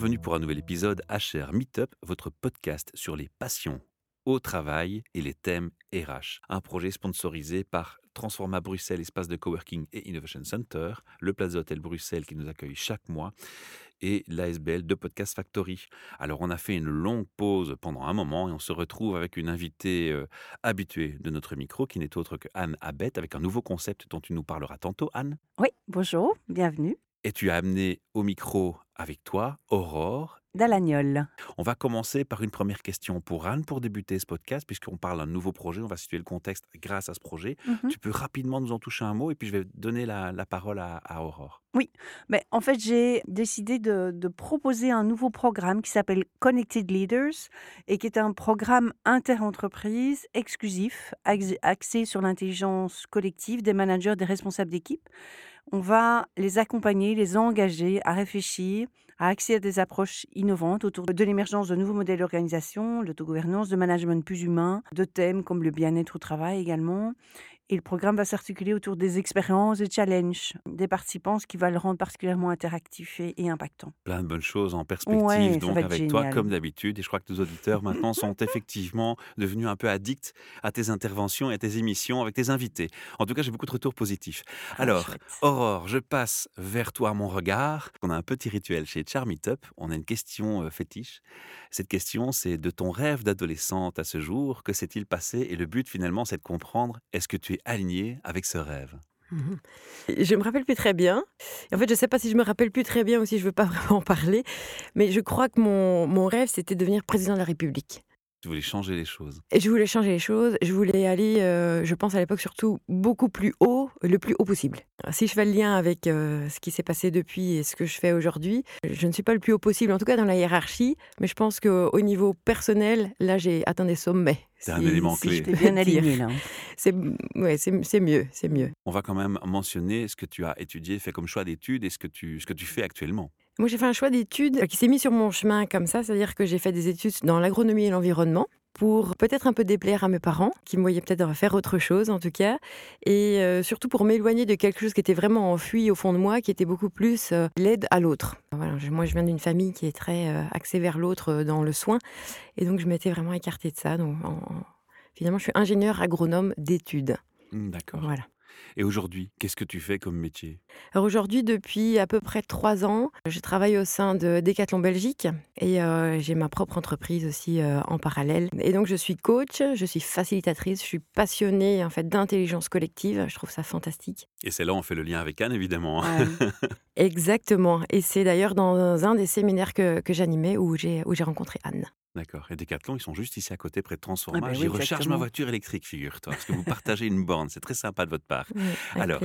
Bienvenue pour un nouvel épisode HR Meetup, votre podcast sur les passions au travail et les thèmes RH. Un projet sponsorisé par Transforma Bruxelles, espace de coworking et innovation center, le Plaza Hotel Bruxelles qui nous accueille chaque mois et l'ASBL de Podcast Factory. Alors on a fait une longue pause pendant un moment et on se retrouve avec une invitée euh, habituée de notre micro qui n'est autre que Anne Abet avec un nouveau concept dont tu nous parleras tantôt. Anne? Oui, bonjour, bienvenue. Et tu as amené au micro avec toi Aurore Dalagnol. On va commencer par une première question pour Anne pour débuter ce podcast, puisqu'on parle d'un nouveau projet. On va situer le contexte grâce à ce projet. Mhm. Tu peux rapidement nous en toucher un mot et puis je vais donner la, la parole à, à Aurore. Oui, mais en fait, j'ai décidé de, de proposer un nouveau programme qui s'appelle Connected Leaders et qui est un programme inter-entreprise exclusif, ax- axé sur l'intelligence collective des managers, des responsables d'équipe. On va les accompagner, les engager à réfléchir, à accéder à des approches innovantes autour de l'émergence de nouveaux modèles d'organisation, l'autogouvernance, de management plus humain, de thèmes comme le bien-être au travail également. Et le programme va s'articuler autour des expériences et challenges des participants, ce qui va le rendre particulièrement interactif et, et impactant. Plein de bonnes choses en perspective Ouais, donc avec toi comme d'habitude et je crois que nos auditeurs maintenant sont effectivement devenus un peu addicts à tes interventions et à tes émissions avec tes invités. En tout cas, j'ai beaucoup de retours positifs. Ah, Alors, chouette. Aurore, je passe vers toi mon regard. On a un petit rituel chez Charmeetup. On a une question euh, fétiche. Cette question, c'est de ton rêve d'adolescente à ce jour. Que s'est-il passé? Et le but, finalement, c'est de comprendre est-ce que tu es aligné avec ce rêve Mhm. Je me rappelle plus très bien. En fait, je sais pas si je me rappelle plus très bien ou si je veux pas vraiment en parler. Mais je crois que mon, mon rêve, c'était de devenir président de la République. Tu voulais changer les choses. Et je voulais changer les choses. Je voulais aller, euh, je pense à l'époque surtout, beaucoup plus haut, le plus haut possible. Si je fais le lien avec euh, ce qui s'est passé depuis et ce que je fais aujourd'hui, je ne suis pas le plus haut possible, en tout cas dans la hiérarchie. Mais je pense qu'au niveau personnel, là, j'ai atteint des sommets. C'est un élément si clé. je T'es peux bien dire. aligné là. C'est ouais, c'est c'est mieux, c'est mieux. On va quand même mentionner ce que tu as étudié, fait comme choix d'études et ce que tu, ce que tu fais actuellement. Moi, j'ai fait un choix d'études qui s'est mis sur mon chemin comme ça, c'est-à-dire que j'ai fait des études dans l'agronomie et l'environnement pour peut-être un peu déplaire à mes parents, qui me voyaient peut-être faire autre chose en tout cas, et euh, surtout pour m'éloigner de quelque chose qui était vraiment enfui au fond de moi, qui était beaucoup plus euh, l'aide à l'autre. Voilà, moi, je viens d'une famille qui est très euh, axée vers l'autre dans le soin, et donc je m'étais vraiment écartée de ça. Donc, en- en- finalement, je suis ingénieur agronome d'études. D'accord. Voilà. Et aujourd'hui, qu'est-ce que tu fais comme métier? Alors aujourd'hui, depuis à peu près trois ans, je travaille au sein de Decathlon Belgique et euh, j'ai ma propre entreprise aussi euh, en parallèle. Et donc je suis coach, je suis facilitatrice, je suis passionnée en fait d'intelligence collective. Je trouve ça fantastique. Et c'est là où on fait le lien avec Anne, évidemment. Ouais. Exactement. Et c'est d'ailleurs dans un des séminaires que, que j'animais où j'ai où j'ai rencontré Anne. D'accord. Et Decathlon, ils sont juste ici à côté, près de Transforma. Ah ben J'y oui, recharge ma voiture électrique, figure-toi, parce que vous partagez une borne. C'est très sympa de votre part. Oui, Alors.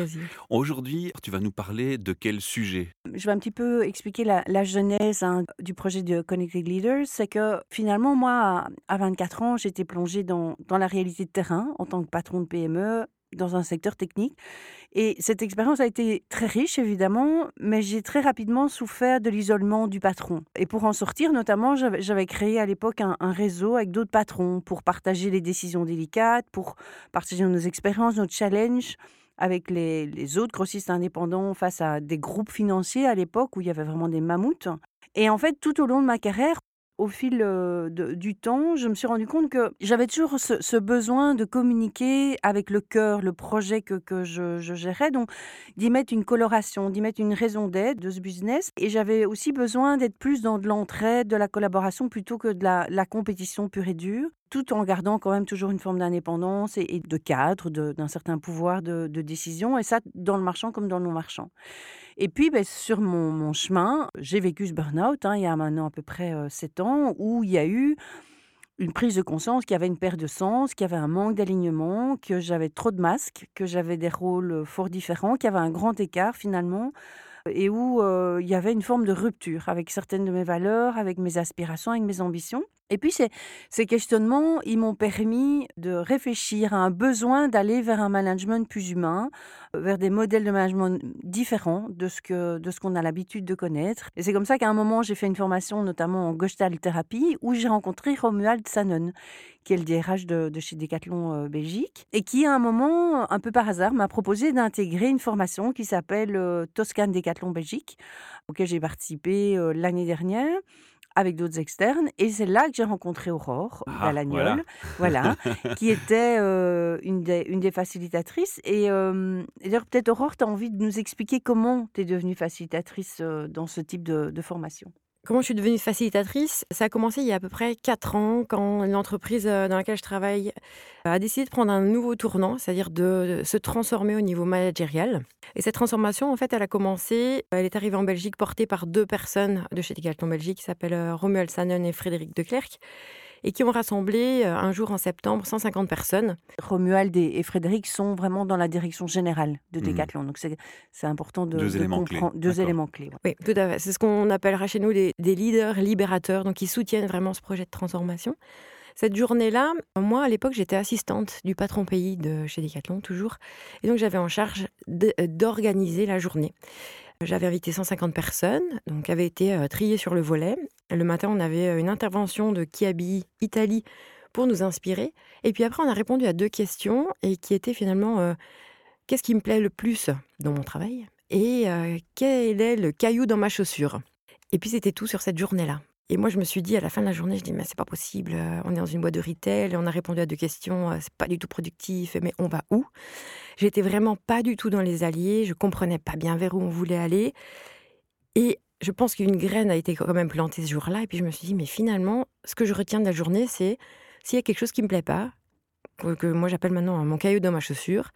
Aujourd'hui, tu vas nous parler de quel sujet? Je vais un petit peu expliquer la, la genèse hein, du projet de Connected Leaders. C'est que finalement, moi, à, à 24 ans, j'étais plongée dans, dans la réalité de terrain en tant que patron de PME dans un secteur technique. Et cette expérience a été très riche, évidemment, mais j'ai très rapidement souffert de l'isolement du patron. Et pour en sortir, notamment, j'avais créé à l'époque un, un réseau avec d'autres patrons pour partager les décisions délicates, pour partager nos expériences, nos challenges avec les, les autres grossistes indépendants face à des groupes financiers à l'époque où il y avait vraiment des mammouths. Et en fait, tout au long de ma carrière, au fil du temps, je me suis rendu compte que j'avais toujours ce, besoin de communiquer avec le cœur, le projet que, je, gérais, donc d'y mettre une coloration, d'y mettre une raison d'être de ce business. Et j'avais aussi besoin d'être plus dans de l'entraide, de la collaboration, plutôt que de la, compétition pure et dure, tout en gardant quand même toujours une forme d'indépendance et, de cadre, d'un certain pouvoir de, de décision, et ça dans le marchand comme dans le non-marchand. Et puis, ben, sur mon, chemin, j'ai vécu ce burn-out, hein, il y a maintenant à peu près euh, sept ans, où il y a eu une prise de conscience qu'il y avait une perte de sens, qu'il y avait un manque d'alignement, que j'avais trop de masques, que j'avais des rôles fort différents, qu'il y avait un grand écart finalement, et où il y avait une forme de rupture avec certaines de mes valeurs, avec mes aspirations, avec mes ambitions. Et puis ces, questionnements, ils m'ont permis de réfléchir à un besoin d'aller vers un management plus humain, euh, vers des modèles de management différents de ce que de ce qu'on a l'habitude de connaître. Et c'est comme ça qu'à un moment, j'ai fait une formation notamment en Gestalt thérapie où j'ai rencontré Romuald Sanon, qui est le DRH de, chez Decathlon euh, Belgique, et qui à un moment, un peu par hasard, m'a proposé d'intégrer une formation qui s'appelle euh, Toscane Decathlon Belgique, auquel j'ai participé l'année dernière avec d'autres externes. Et c'est là que j'ai rencontré Aurore Ah, voilà, qui était euh, une, des, une des facilitatrices. Et, euh, et d'ailleurs, peut-être Aurore, tu as envie de nous expliquer comment tu es devenue facilitatrice euh, dans ce type de, de formation? Comment je suis devenue facilitatrice? Ça a commencé il y a à peu près 4 ans quand l'entreprise euh, dans laquelle je travaille euh, a décidé de prendre un nouveau tournant, c'est-à-dire de se transformer au niveau managérial. Et cette transformation, en fait, elle a commencé, elle est arrivée en Belgique portée par deux personnes de chez Decathlon Belgique qui s'appellent euh, Romuald Sannen et Frédéric Declercq et qui ont rassemblé euh, un jour en septembre 150 personnes. Romuald et, Frédéric sont vraiment dans la direction générale de Mhm. Decathlon. Donc c'est important de, Deux de éléments clés. comprendre deux éléments clés. ouais. Oui, tout à fait. C'est ce qu'on appellera chez nous des, des leaders libérateurs, donc qui soutiennent vraiment ce projet de transformation. Cette journée-là, moi, à l'époque, j'étais assistante du patron pays de chez Decathlon, toujours. Et donc, j'avais en charge euh, d'organiser la journée. J'avais invité 150 personnes, donc avaient été euh, triées sur le volet. Le matin, on avait euh, une intervention de Kiabi Italie pour nous inspirer. Et puis après, on a répondu à deux questions et qui étaient finalement euh, qu'est-ce qui me plaît le plus dans mon travail? et quel est le caillou dans ma chaussure? Et puis c'était tout sur cette journée-là. Et moi, je me suis dit à la fin de la journée, je dis mais c'est pas possible. On est dans une boîte de retail, et on a répondu à deux questions, c'est pas du tout productif. Mais on va où? J'étais vraiment pas du tout dans les alliés. Je comprenais pas bien vers où on voulait aller. Et je pense qu'une graine a été quand même plantée ce jour-là. Et puis je me suis dit mais finalement, ce que je retiens de la journée, c'est s'il y a quelque chose qui me plaît pas, que, moi j'appelle maintenant mon caillou dans ma chaussure,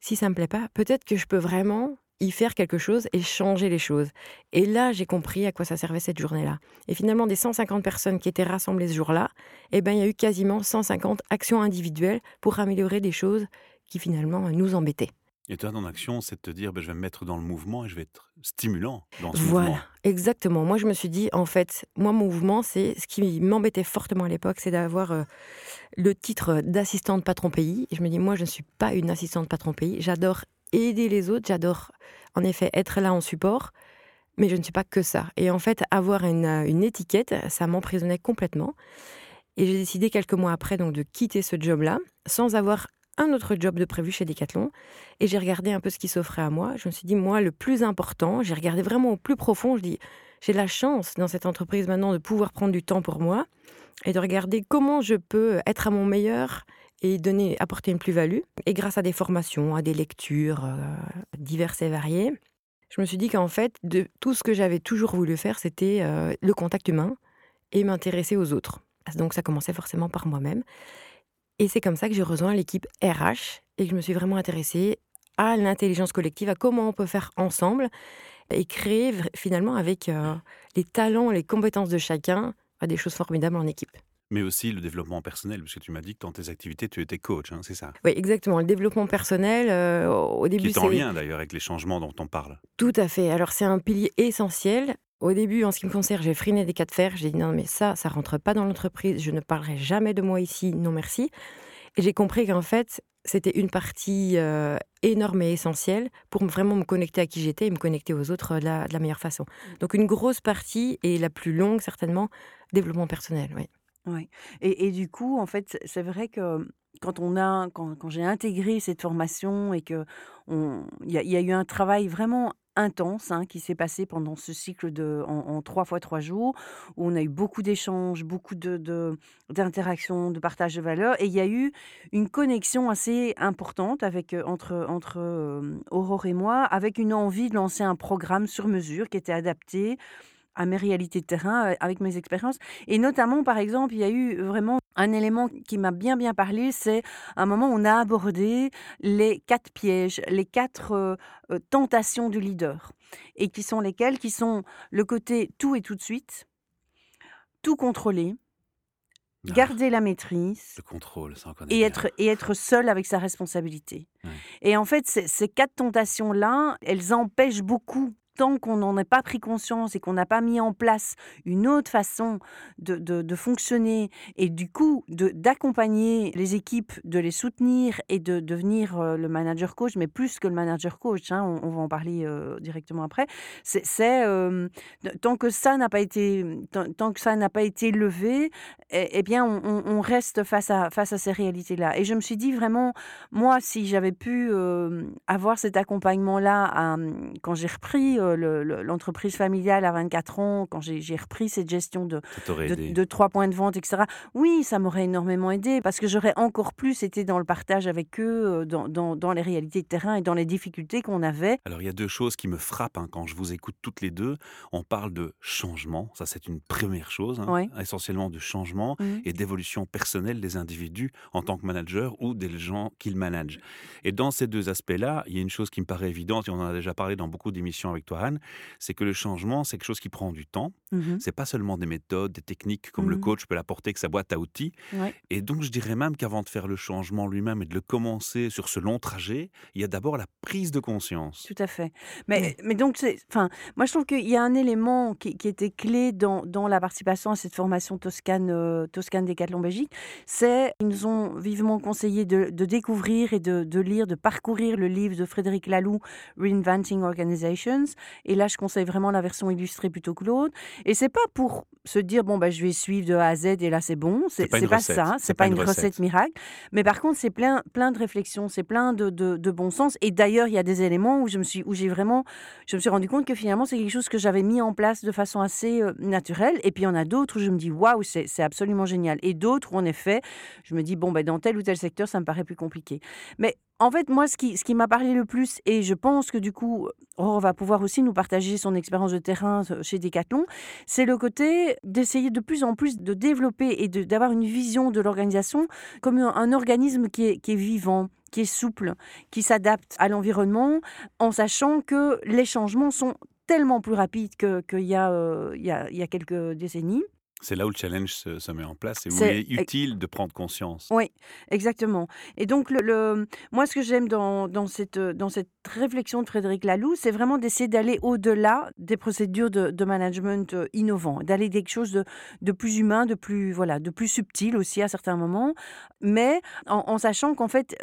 si ça me plaît pas, peut-être que je peux vraiment y faire quelque chose et changer les choses. Et là, j'ai compris à quoi ça servait cette journée-là. Et finalement, des 150 personnes qui étaient rassemblées ce jour-là, eh ben, il y a eu quasiment 150 actions individuelles pour améliorer des choses qui finalement nous embêtaient. Et toi, ton action, c'est de te dire, ben, je vais me mettre dans le mouvement et je vais être stimulant dans ce Voilà, mouvement. exactement. Moi, je me suis dit, en fait, moi, mon mouvement, c'est ce qui m'embêtait fortement à l'époque, c'est d'avoir euh, le titre d'assistante patron pays. Et je me dis, moi, je ne suis pas une assistante patron pays. J'adore aider les autres, j'adore en effet être là en support, mais je ne suis pas que ça. Et en fait, avoir une, euh, une étiquette, ça m'emprisonnait complètement. Et j'ai décidé quelques mois après donc de quitter ce job-là, sans avoir un autre job de prévu chez Decathlon. Et j'ai regardé un peu ce qui s'offrait à moi. Je me suis dit, moi, le plus important, j'ai regardé vraiment au plus profond. Je dis, j'ai la chance dans cette entreprise maintenant de pouvoir prendre du temps pour moi et de regarder comment je peux être à mon meilleur et donner, apporter une plus-value. Et grâce à des formations, à des lectures euh, diverses et variées, je me suis dit qu'en fait, de tout ce que j'avais toujours voulu faire, c'était euh, le contact humain et m'intéresser aux autres. Donc ça commençait forcément par moi-même. Et c'est comme ça que j'ai rejoint l'équipe RH et que je me suis vraiment intéressée à l'intelligence collective, à comment on peut faire ensemble et créer finalement avec euh, les talents, les compétences de chacun, euh, des choses formidables en équipe. Mais aussi le développement personnel, parce que tu m'as dit que dans tes activités, tu étais coach, hein, c'est ça? Oui, exactement. Le développement personnel, euh, au Qui début, est en lien d'ailleurs avec les changements dont on parle. tout à fait. Alors c'est un pilier essentiel. Au début, en ce qui me concerne, j'ai freiné des cas de fer. J'ai dit non, mais ça, ça rentre pas dans l'entreprise. Je ne parlerai jamais de moi ici. Non, merci. Et j'ai compris qu'en fait, c'était une partie euh, énorme et essentielle pour vraiment me connecter à qui j'étais et me connecter aux autres euh, de la, meilleure façon. Donc une grosse partie, et la plus longue certainement, développement personnel. Oui. Ouais. Et, et du coup, en fait, c'est- vrai que quand on a, quand, quand j'ai intégré cette formation et que on, il y, y a eu un travail vraiment intense hein, qui s'est passé pendant ce cycle de en, trois fois trois jours où on a eu beaucoup d'échanges, beaucoup de de- d'interactions, de, partage de valeurs et il y a eu une connexion assez importante avec euh, entre entre euh, Aurore et moi, avec une envie de lancer un programme sur mesure qui était adapté à mes réalités de terrain, euh, avec mes expériences. Et notamment, par exemple, il y a eu vraiment un élément qui m'a bien bien parlé, c'est un moment où on a abordé les quatre pièges, les quatre euh, euh, tentations du leader. Et qui sont lesquelles? Qui sont le côté tout et tout de suite, tout contrôler, Ah, garder la maîtrise, le contrôle, ça et bien. être, et être seul avec sa responsabilité. Ouais. Et en fait, ces, ces quatre tentations-là, elles empêchent beaucoup tant qu'on n'en a pas pris conscience et qu'on n'a pas mis en place une autre façon de, fonctionner et du coup d'accompagner les équipes, de les soutenir et de devenir euh, le manager coach, mais plus que le manager coach, hein, on, va en parler euh, directement après, c'est euh, tant que ça n'a pas été tant, que ça n'a pas été levé, eh, eh bien on, reste face à face à ces réalités-là. Et je me suis dit vraiment, moi, si j'avais pu avoir cet accompagnement-là quand j'ai repris l'entreprise familiale à 24 ans, quand j'ai repris cette gestion de, de, trois points de vente, etc. Oui, ça m'aurait énormément aidé parce que j'aurais encore plus été dans le partage avec eux, dans, dans, dans, les réalités de terrain et dans les difficultés qu'on avait. Alors il y a deux choses qui me frappent hein, quand je vous écoute toutes les deux. On parle de changement, ça c'est une première chose, hein, essentiellement de changement mmh. et d'évolution personnelle des individus en tant que manager ou des gens qu'ils managent. Et dans ces deux aspects-là, il y a une chose qui me paraît évidente et on en a déjà parlé dans beaucoup d'émissions avec toi C'est que le changement c'est quelque chose qui prend du temps. Mmh c'est pas seulement des méthodes, des techniques comme le mmh coach peut l'apporter avec sa boîte à outils. Et donc je dirais même qu'avant de faire le changement lui-même et de le commencer sur ce long trajet, il y a d'abord la prise de conscience. Tout à fait. Mais, mais donc, enfin, moi je trouve qu'il y a un élément qui, était clé dans, dans, la participation à cette formation Toscane, euh, Toscane Décathlon Belgique, c'est qu'ils nous ont vivement conseillé de, de découvrir et de, de, lire, de parcourir le livre de Frédéric Laloux, Reinventing Organizations. Et là, je conseille vraiment la version illustrée plutôt que l'autre. Et c'est pas pour se dire bon bah je vais suivre de A à Z et là c'est bon. C'est pas, pas ça. C'est pas, pas, une recette. miracle. Mais par contre c'est plein plein de réflexions, c'est plein de, de, de, bon sens. Et d'ailleurs il y a des éléments où je me suis où j'ai vraiment je me suis rendu compte que finalement c'est quelque chose que j'avais mis en place de façon assez euh, naturelle. Et puis il y en a d'autres où je me dis waouh c'est absolument génial. Et d'autres où en effet je me dis bon bah dans tel ou tel secteur ça me paraît plus compliqué. Mais en fait, moi, ce qui, ce qui m'a parlé le plus, et je pense que du coup, on va pouvoir aussi nous partager son expérience de terrain euh, chez Decathlon, c'est le côté d'essayer de plus en plus de développer et d'avoir une vision de l'organisation comme un, organisme qui est, vivant, qui est souple, qui s'adapte à l'environnement, en sachant que les changements sont tellement plus rapides qu'il y, euh, y a quelques décennies. C'est là où le challenge se, met en place et où il est utile de prendre conscience. Oui, exactement. Et donc, le, moi, ce que j'aime dans, dans, cette, dans cette réflexion de Frédéric Laloux, c'est vraiment d'essayer d'aller au-delà des procédures de, de management euh, innovants, d'aller quelque chose de, de, plus humain, de plus, voilà, de plus subtil aussi à certains moments, mais en sachant qu'en fait,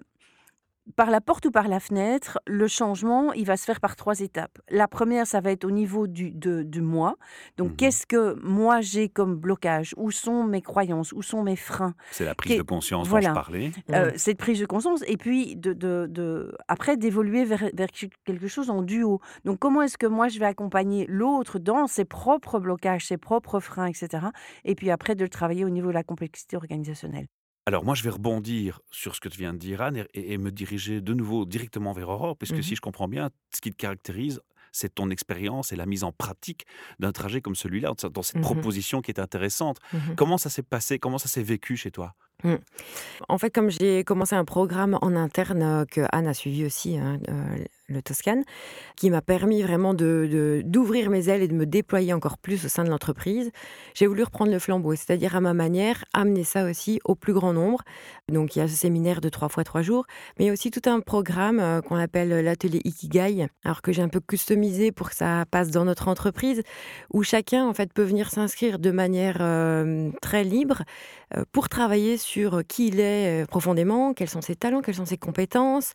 par la porte ou par la fenêtre, le changement, il va se faire par trois étapes. La première, ça va être au niveau du, de, moi. Donc, mmh qu'est-ce que moi j'ai comme blocage? Où sont mes croyances? Où sont mes freins? C'est la prise de conscience dont je parlais. Euh, cette prise de conscience. Et puis, de, de, après, d'évoluer vers, vers, quelque chose en duo. Donc, comment est-ce que moi, je vais accompagner l'autre dans ses propres blocages, ses propres freins, etc. Et puis après, de le travailler au niveau de la complexité organisationnelle? Alors moi, je vais rebondir sur ce que tu viens de dire, Anne, et, me diriger de nouveau directement vers Aurore, puisque mmh si je comprends bien, ce qui te caractérise, c'est ton expérience et la mise en pratique d'un trajet comme celui-là, dans cette mmh proposition qui est intéressante. Mmh comment ça s'est passé? Comment ça s'est vécu chez toi? En fait, comme j'ai commencé un programme en interne euh, que Anne a suivi aussi, hein, euh, le Toscane, qui m'a permis vraiment de, d'ouvrir mes ailes et de me déployer encore plus au sein de l'entreprise. J'ai voulu reprendre le flambeau, c'est-à-dire à ma manière, amener ça aussi au plus grand nombre. Donc il y a ce séminaire de trois fois trois jours, mais il y a aussi tout un programme euh, qu'on appelle l'atelier Ikigai, alors que j'ai un peu customisé pour que ça passe dans notre entreprise, où chacun en fait peut venir s'inscrire de manière très libre pour travailler sur qui il est profondément, quels sont ses talents, quelles sont ses compétences,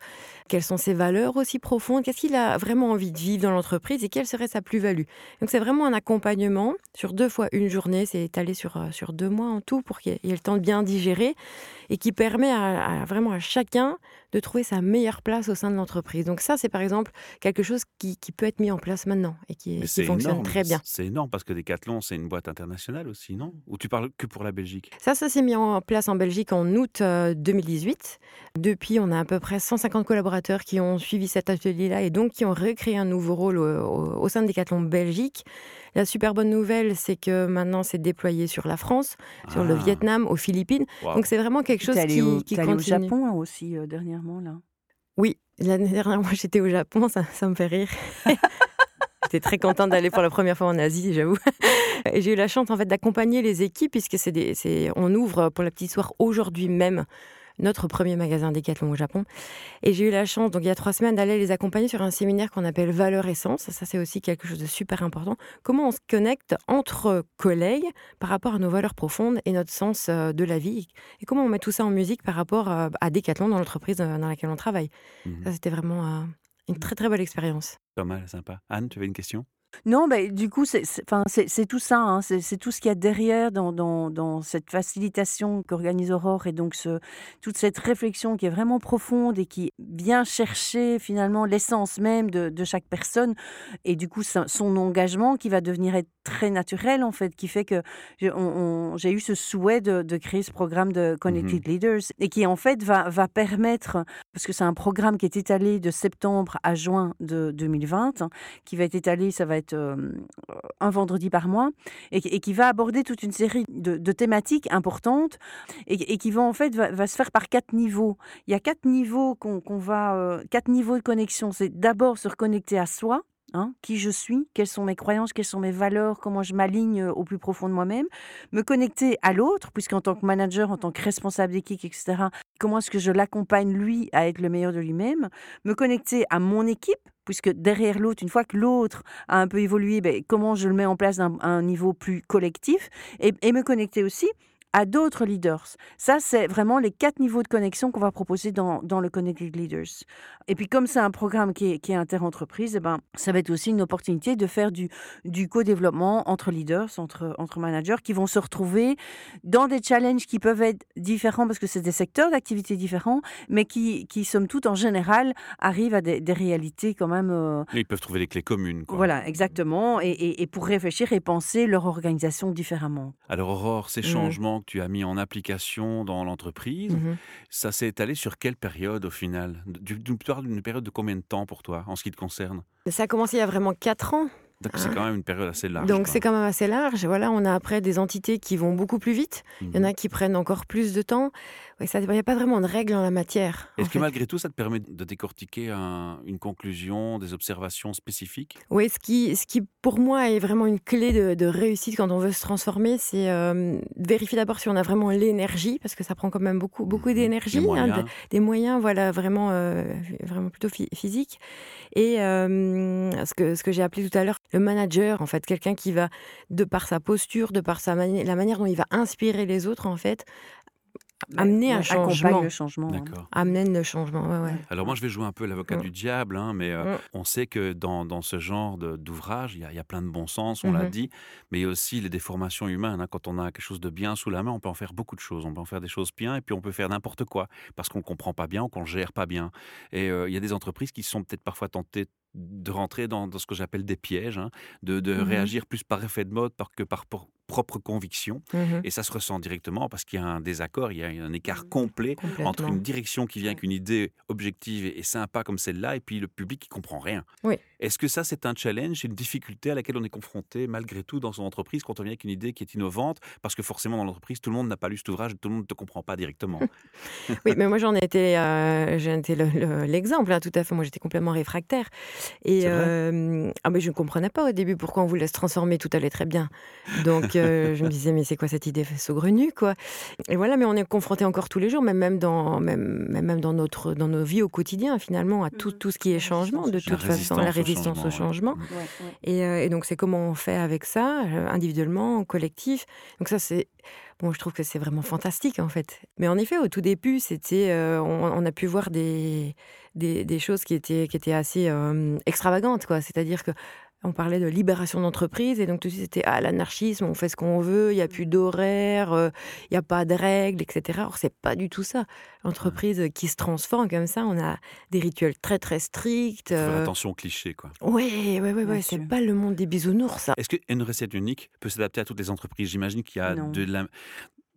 quelles sont ses valeurs aussi profondes qu'est-ce qu'il a vraiment envie de vivre dans l'entreprise et quelle serait sa plus-value. Donc c'est vraiment un accompagnement sur deux fois une journée, c'est étalé sur, euh, sur deux mois en tout pour qu'il ait le temps de bien digérer et qui permet à, vraiment à chacun de trouver sa meilleure place au sein de l'entreprise. Donc ça, c'est par exemple quelque chose qui, peut être mis en place maintenant et qui, fonctionne très bien. C'est énorme parce que Decathlon, c'est une boîte internationale aussi, non? Ou tu parles que pour la Belgique? Ça, ça s'est mis en place en Belgique en août 2018. Euh, Depuis, on a à peu près 150 collaborateurs qui ont suivi cet atelier-là et donc qui ont recréé un nouveau rôle au, sein de Decathlon Belgique. La super bonne nouvelle, c'est que maintenant c'est déployé sur la France, sur le ah. Vietnam, aux Philippines. Donc c'est vraiment quelque chose qui, au, qui continue. au Japon hein, aussi euh, dernièrement là. Oui, l'année dernière, moi j'étais au Japon, ça, ça me fait rire. J'étais très contente d'aller pour la première fois en Asie, j'avoue. Et j'ai eu la chance en fait d'accompagner les équipes puisque c'est on ouvre pour la petite histoire aujourd'hui même notre premier magasin Decathlon au Japon. Et j'ai eu la chance, donc il y a trois semaines, d'aller les accompagner sur un séminaire qu'on appelle Valeur Essence. Ça, c'est aussi quelque chose de super important. Comment on se connecte entre collègues par rapport à nos valeurs profondes et notre sens euh, de la vie? Et comment on met tout ça en musique par rapport euh, à Decathlon dans l'entreprise dans laquelle on travaille? Mhm. Ça, c'était vraiment une très très belle expérience. Pas mal, sympa. Anne, tu avais une question? Non, bah, du coup, c'est c'est enfin, c'est c'est tout ça, hein, c'est c'est tout ce qu'il y a derrière dans dans dans cette facilitation qu'organise Aurore et donc ce toute cette réflexion qui est vraiment profonde et qui vient chercher finalement l'essence même de de chaque personne et du coup son son engagement qui va devenir être très naturel en fait, qui fait que j'ai on on j'ai eu ce souhait de de créer ce programme de Mmh Connected Leaders et qui en fait va va permettre parce que c'est un programme qui est étalé de septembre à juin de 2020, hein, qui va être étalé, ça va euh, un vendredi par mois, et, qui- va aborder toute une série de, thématiques importantes, et, qui va en fait va, se faire par quatre niveaux. Il y a quatre niveaux qu'on qu'on va, euh, quatre niveaux de connexion. C'est d'abord se reconnecter à soi. Hein, qui je suis, quelles sont mes croyances, quelles sont mes valeurs, comment je m'aligne euh, au plus profond de moi-même, me connecter à l'autre, puisqu'en tant que manager, en tant que responsable d'équipe, etc., comment est-ce que je l'accompagne lui à être le meilleur de lui-même, me connecter à mon équipe, puisque derrière l'autre, une fois que l'autre a un peu évolué, ben, comment je le mets en place à un, niveau plus collectif, et me connecter aussi à d'autres leaders. Ça, c'est vraiment les quatre niveaux de connexion qu'on va proposer dans, dans le Connected Leaders. Et puis, comme c'est un programme qui est, qui est inter-entreprise, eh ben, ça va être aussi une opportunité de faire du, du co-développement entre leaders, entre, entre managers, qui vont se retrouver dans des challenges qui peuvent être différents parce que c'est des secteurs d'activité différents, mais qui, qui, somme toute, en général, arrivent à des, des réalités quand même. euh, Ils peuvent trouver des clés communes. Quoi. voilà, exactement. Et, et- et pour réfléchir et penser leur organisation différemment. Alors Aurore, ces Mhm. Que tu as mis en application dans l'entreprise, Mhm. ça s'est étalé sur quelle période au final? Du- D'une d'une période de combien de temps pour toi en ce qui te concerne? Ça a commencé il y a vraiment quatre ans. Donc c'est quand même une période assez large. Donc c'est quand même assez large. Voilà, on a après des entités qui vont beaucoup plus vite. Il y en Mhm. a qui prennent encore plus de temps. Ça, il n'y a pas vraiment de règles en la matière. Est-ce que fait. malgré tout, ça te permet de décortiquer un- une conclusion, des observations spécifiques? Oui, ce qui, ce qui pour moi est vraiment une clé de, de réussite quand on veut se transformer, c'est euh, vérifier d'abord si on a vraiment l'énergie, parce que ça prend quand même beaucoup, beaucoup Mhm. d'énergie, hein, de- des moyens, voilà, vraiment, euh, vraiment plutôt phy- physiques. Et euh, ce que, ce que j'ai appelé tout à l'heure, le manager, en fait, quelqu'un qui va, de par sa posture, de par sa mani- la manière dont il va inspirer les autres, en fait, amener un changement. le changement. hein. Amène le changement, ouais, ouais. Alors moi, je vais jouer un peu l'avocat Mm. du diable, hein, mais euh, Mm. on sait que dans, dans ce genre de- d'ouvrage, il y, a- il y a plein de bon sens, on l'a Mhm. dit, mais il y a aussi les déformations humaines. hein. Quand on a quelque chose de bien sous la main, on peut en faire beaucoup de choses. On peut en faire des choses bien et puis on peut faire n'importe quoi parce qu'on comprend pas bien ou qu'on gère pas bien. Et euh, il y a des entreprises qui sont peut-être parfois tentées de rentrer dans, dans ce que j'appelle des pièges, hein, de, de Mhm. réagir plus par effet de mode que par propre conviction. Mhm. Et ça se ressent directement parce qu'il y a un désaccord, il y a un écart complet entre une direction qui vient avec une idée objective et, sympa comme celle-là, et puis le public qui comprend rien. Oui. Est-ce que ça, c'est un challenge, une difficulté à laquelle on est confronté malgré tout dans son entreprise quand on vient avec une idée qui est innovante? Parce que forcément, dans l'entreprise, tout le monde n'a pas lu cet ouvrage, tout le monde ne te comprend pas directement. Oui, mais moi j'en ai été, euh, j'en étais le- le- l'exemple, hein, tout à fait. Moi j'étais complètement réfractaire. Et euh, ah, mais je ne comprenais pas au début pourquoi on vous laisse transformer, tout allait très bien. Donc euh, je me disais, mais c'est quoi cette idée saugrenue, quoi? Et voilà, mais on est confronté encore tous les jours, même, même, dans, même, même dans, notre, dans nos vies au quotidien, finalement, à tout, Mhm. tout ce qui est changement, de La toute façon, la résistance au changement. ouais. Et, euh, et donc, c'est comment on fait avec ça, individuellement, en collectif. Donc, ça, c'est. Bon, je trouve que c'est vraiment fantastique, en fait. Mais en effet, au tout début, c'était. euh, on, a pu voir des, des, des choses qui étaient, qui étaient assez euh, extravagantes, quoi. C'est-à-dire que. On parlait de libération d'entreprise et donc tout de suite c'était ah, l'anarchisme, on fait ce qu'on veut, il n'y a plus d'horaire, euh, il n'y a pas de règles, etc. Or, c'est pas du tout ça. L'entreprise qui se transforme comme ça, on a des rituels très très stricts. Faire euh, attention aux clichés, quoi. Ouais, ouais, ouais, Bien ouais, c'est pas le monde des bisounours, ça. Est-ce qu'une recette unique peut s'adapter à toutes les entreprises? J'imagine qu'il y a Non. de la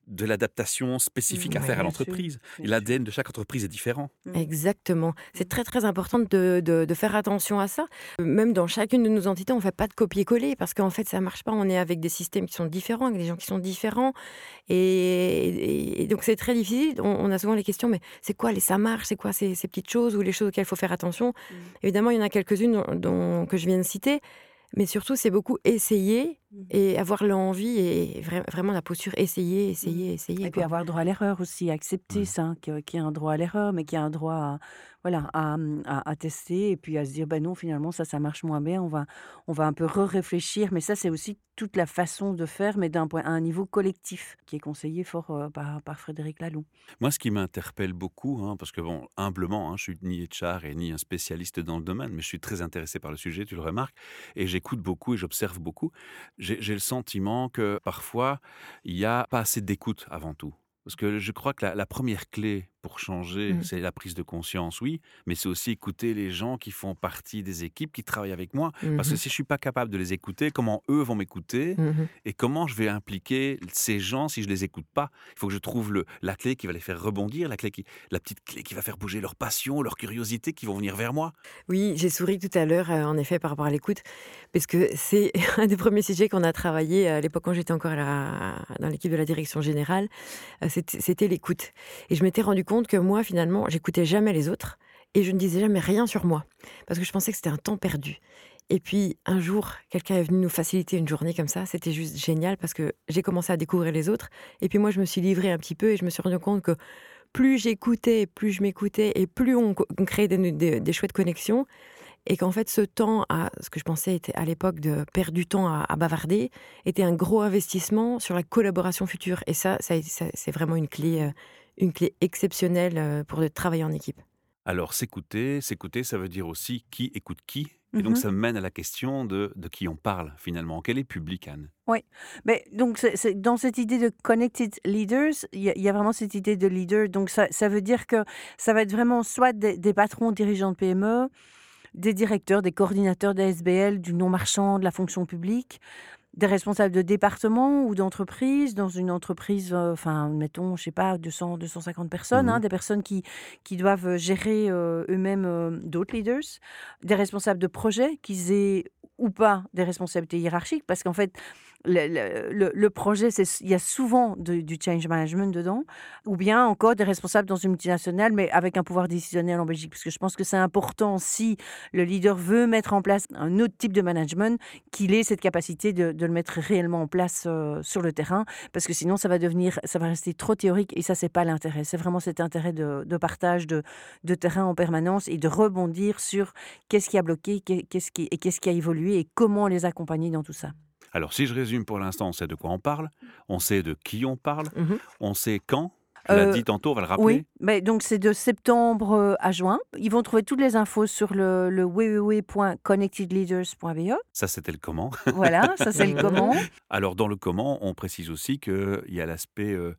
de l'adaptation spécifique à faire à l'entreprise. l'ADN de chaque entreprise est différent. Mm. Exactement. C'est très très important de, de- de faire attention à ça. Même dans chacune de nos entités, on ne fait pas de copier-coller parce qu'en fait, ça marche pas. On est avec des systèmes qui sont différents, avec des gens qui sont différents. Et, et- et donc, c'est très difficile. On, on a souvent les questions, mais c'est quoi les ça marche? C'est quoi ces, ces petites choses ou les choses auxquelles il faut faire attention? Mm. Évidemment, il y en a quelques-unes dont, dont- que je viens de citer. Mais surtout, c'est beaucoup essayer Mmh. Et avoir l'envie et vraiment la posture, essayer, mmh. essayer, essayer. Et puis avoir droit à l'erreur aussi, accepter ça, qu'il y a un droit à l'erreur, mais qu'il y a un droit à, voilà, à, mmh, à, tester et puis à se dire, ben non, finalement, ça, ça marche moins bien, on va, on va un peu re-réfléchir. Mais ça, c'est aussi toute la façon de faire, mais d'un point à un niveau collectif, qui est conseillé fort euh, par, par Frédéric Laloux. Moi, ce qui m'interpelle beaucoup, hein, parce que, bon, humblement, hein, je suis ni HR et ni un spécialiste dans le domaine, mais je suis très intéressé par le sujet, tu le remarques, et j'écoute beaucoup et j'observe beaucoup. J'ai le sentiment que parfois, il n'y a pas assez d'écoute avant tout. Parce que je crois que la première clé pour changer, mmh. c'est la prise de conscience, oui, mais c'est aussi écouter les gens qui font partie des équipes, qui travaillent avec moi. Parce que mmh si je suis pas capable de les écouter, comment eux vont m'écouter mmh et comment je vais impliquer ces gens si je les écoute pas? Il faut que je trouve le, la clé qui va les faire rebondir, la, clé qui, la petite clé qui va faire bouger leur passion, leur curiosité, qui vont venir vers moi. Oui, j'ai souri tout à l'heure, euh, en effet, par rapport à l'écoute, parce que c'est un des premiers sujets qu'on a travaillé à l'époque quand j'étais encore dans l'équipe de la direction générale, euh, c'était l'écoute. Et je m'étais rendu compte que moi, finalement, j'écoutais jamais les autres et je ne disais jamais rien sur moi parce que je pensais que c'était un temps perdu. Et puis un jour, quelqu'un est venu nous faciliter une journée comme ça. C'était juste génial parce que j'ai commencé à découvrir les autres. Et puis moi, je me suis livrée un petit peu et je me suis rendu compte que plus j'écoutais, plus je m'écoutais et plus on, créait des, chouettes connexions. Et qu'en fait, ce temps, à, ce que je pensais était à l'époque de perdre du temps à, bavarder, était un gros investissement sur la collaboration future. Et ça, ça c'est vraiment une clé, euh, une clé exceptionnelle euh, pour travailler en équipe. Alors s'écouter, s'écouter, ça veut dire aussi qui écoute qui. Et donc, mmh ça mène à la question de, de qui on parle finalement. Quel est public, Anne? Oui, mais donc c'est, dans cette idée de connected leaders, il y, a vraiment cette idée de leader. Donc ça, ça, veut dire que ça va être vraiment soit des, des patrons, dirigeants de PME, des directeurs, des coordinateurs des SBL, du non-marchand, de la fonction publique, des responsables de département ou d'entreprise, dans une entreprise, euh, enfin, mettons, je sais pas, 200, 250 personnes, hein, mmh des personnes qui, qui doivent gérer euh, eux-mêmes euh, d'autres leaders, des responsables de projet, qu'ils aient ou pas des responsabilités hiérarchiques, parce qu'en fait, le, le, projet, il y a souvent du change management dedans, ou bien encore des responsables dans une multinationale, mais avec un pouvoir décisionnel en Belgique. Parce que je pense que c'est important si le leader veut mettre en place un autre type de management, qu'il ait cette capacité de, de, le mettre réellement en place euh, sur le terrain, parce que sinon ça va devenir, ça va rester trop théorique et ça c'est pas l'intérêt. C'est vraiment cet intérêt de, de partage de, de, terrain en permanence et de rebondir sur qu'est-ce qui a bloqué, qu'est-ce qui et qu'est-ce qui a évolué et comment les accompagner dans tout ça. Alors, si je résume pour l'instant, on sait de quoi on parle, on sait de qui on parle, mmh on sait quand. Tu l'as euh, dit tantôt, on va le rappeler. Oui, mais donc c'est de septembre euh, à juin. Ils vont trouver toutes les infos sur le, le www.connectedleaders.be. Ça, c'était le comment. Voilà, ça, c'est le comment. Alors, dans le comment, on précise aussi qu'il y a l'aspect euh,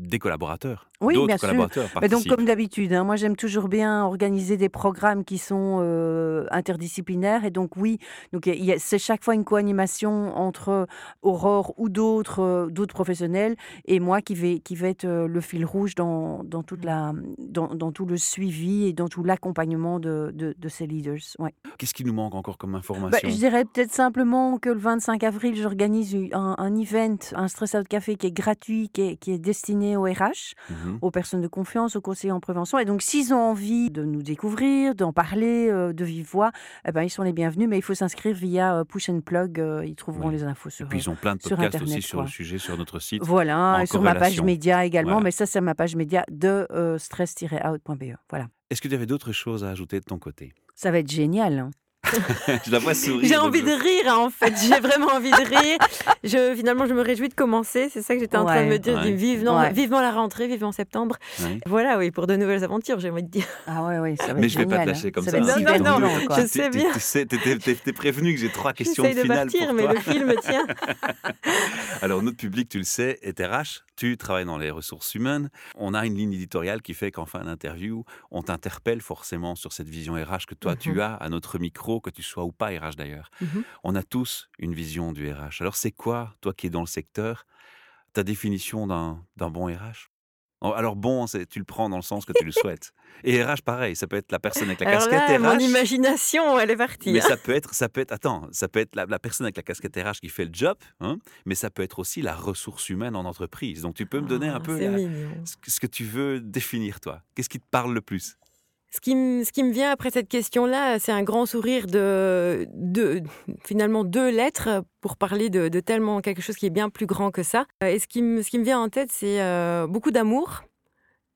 des collaborateurs. Oui, bien sûr. Mais donc, comme d'habitude, hein, moi j'aime toujours bien organiser des programmes qui sont euh, interdisciplinaires. Et donc, oui, donc c'est chaque fois une co-animation entre Aurore ou d'autres euh, d'autres professionnels et moi qui vais, qui vais être euh, le fil rouge dans, dans, toute la, dans, dans, tout le suivi et dans tout l'accompagnement de, de, ces leaders. Ouais. Qu'est-ce qui nous manque encore comme bah, information? Je dirais peut-être simplement que le 25 avril, j'organise un, un, event, un stress out café qui est gratuit, qui est, qui est destiné au RH. Mmh aux personnes de confiance, aux conseillers en prévention. Et donc, s'ils ont envie de nous découvrir, d'en parler euh, de vive voix, eh ben, ils sont les bienvenus. Mais il faut s'inscrire via euh, Push and Plug. Euh, ils trouveront les infos sur Et puis, ils ont plein de podcasts aussi sur le sujet sur notre site. Voilà, et sur ma page média également. Mais ça, c'est ma page média de stress-out.be. Voilà. Est-ce que tu avais d'autres choses à ajouter de ton côté? Ça va être génial. Hein. je la vois sourire. J'ai envie de rire, hein, en fait. J'ai vraiment envie de rire. Je, finalement, je me réjouis de commencer. C'est ça que j'étais en train de me dire. Vivement, vivement la rentrée, vivement septembre. Voilà, oui, pour de nouvelles aventures, j'ai envie de dire. Ah ouais, oui, ça va Mais je vais pas te lâcher hein. comme ça. non, non, non, je sais bien. Tu sais, t'es prévenu que j'ai trois questions finales de partir, pour mais toi. le film tient. Alors, notre public, tu le sais, est RH. Tu travailles dans les ressources humaines. On a une ligne éditoriale qui fait qu'en fin d'interview, on t'interpelle forcément sur cette vision RH que toi, tu mhm. as à notre micro, que tu sois ou pas RH d'ailleurs. Mhm. On a tous une vision du RH. Alors, c'est quoi, toi qui es dans le secteur, ta définition d'un bon RH alors bon, tu le prends dans le sens que tu le souhaites. Et RH, pareil, ça peut être la personne avec la casquette là, RH. Mon imagination, elle est partie. Mais hein. ça peut être, ça peut être, attends, ça peut être la, personne avec la casquette RH qui fait le job, hein, mais ça peut être aussi la ressource humaine en entreprise. Donc tu peux me donner un ah, peu ce, que tu veux définir toi. Qu'est-ce qui te parle le plus? Ce qui, me, ce qui me vient après cette question-là, c'est un grand sourire de, de finalement deux lettres pour parler de, de, tellement quelque chose qui est bien plus grand que ça. Et ce qui me, ce qui me vient en tête, c'est euh, beaucoup d'amour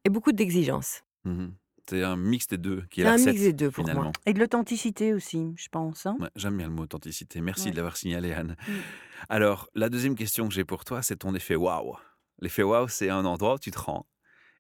et beaucoup d'exigence. Mmh c'est un mix des deux qui est, C'est la un recette, mix des deux pour finalement. moi. Et de l'authenticité aussi, je pense. hein. Ouais, J'aime bien le mot authenticité. Merci Ouais. de l'avoir signalé, Anne. Mm. Alors, la deuxième question que j'ai pour toi, c'est ton effet waouh. L'effet waouh, c'est un endroit où tu te rends.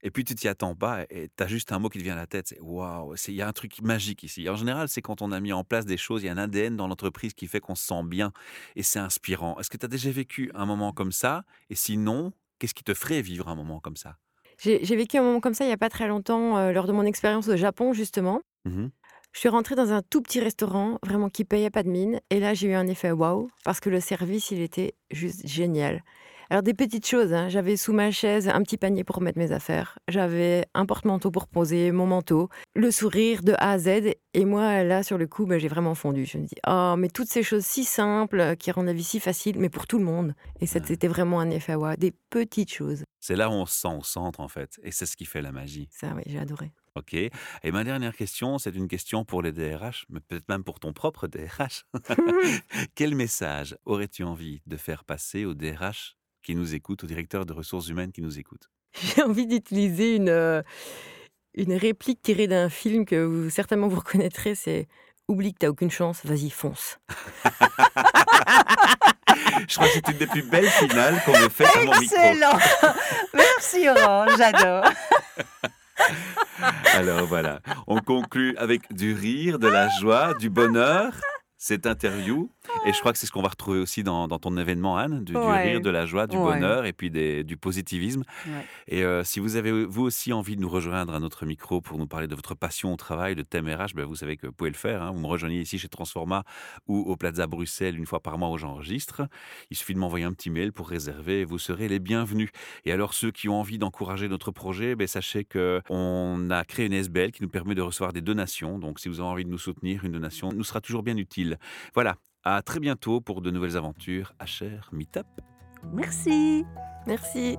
Et puis tu t'y attends pas et tu as juste un mot qui te vient à la tête, c'est waouh, il y a un truc magique ici. En général, c'est quand on a mis en place des choses, il y a un ADN dans l'entreprise qui fait qu'on se sent bien et c'est inspirant. Est-ce que tu as déjà vécu un moment comme ça? Et sinon, qu'est-ce qui te ferait vivre un moment comme ça? J'ai vécu un moment comme ça il n'y a pas très longtemps, euh, lors de mon expérience au Japon, justement. Mhm. Je suis rentrée dans un tout petit restaurant, vraiment qui payait pas de mine. Et là, j'ai eu un effet waouh, parce que le service, il était juste génial. Alors, des petites choses, hein. j'avais sous ma chaise un petit panier pour mettre mes affaires. J'avais un porte-manteau pour poser mon manteau. Le sourire de A à Z. Et moi, là, sur le coup, ben, j'ai vraiment fondu. Je me dis, oh, mais toutes ces choses si simples, euh, qui rendent la vie si facile, mais pour tout le monde. Et c'était vraiment un effet waouh. Des petites choses. C'est là où on se sent au centre en fait et c'est ce qui fait la magie. Ça, oui, j'ai adoré. Ok. Et ma dernière question, c'est une question pour les DRH, mais peut-être même pour ton propre DRH. Quel message aurais-tu envie de faire passer aux DRH qui nous écoutent, aux directeurs de ressources humaines qui nous écoutent J'ai envie d'utiliser une, euh, une réplique tirée d'un film que vous, certainement vous reconnaîtrez, c'est Oublie que t'as aucune chance, vas-y, fonce. Je crois que c'est une des plus belles finales qu'on ait faites à mon micro. Excellent Merci Orange, j'adore. Alors voilà, on conclut avec du rire, de la joie, du bonheur. Cette interview, et je crois que c'est ce qu'on va retrouver aussi dans, dans ton événement, Anne, du, rire, de la joie, du Ouais. bonheur et puis des- du positivisme. Ouais. Et euh, si vous avez vous aussi envie de nous rejoindre à notre micro pour nous parler de votre passion au travail, de thème RH, ben vous savez que vous pouvez le faire. hein. Vous me rejoignez ici chez Transforma ou au Plaza Bruxelles une fois par mois où j'enregistre. Il suffit de m'envoyer un petit mail pour réserver et vous serez les bienvenus. Et alors ceux qui ont envie d'encourager notre projet, ben, sachez que on a créé une SBL qui nous permet de recevoir des donations. Donc si vous avez envie de nous soutenir, une donation nous sera toujours bien utile. Voilà. À très bientôt pour de nouvelles aventures. HR Meetup. Merci. Merci.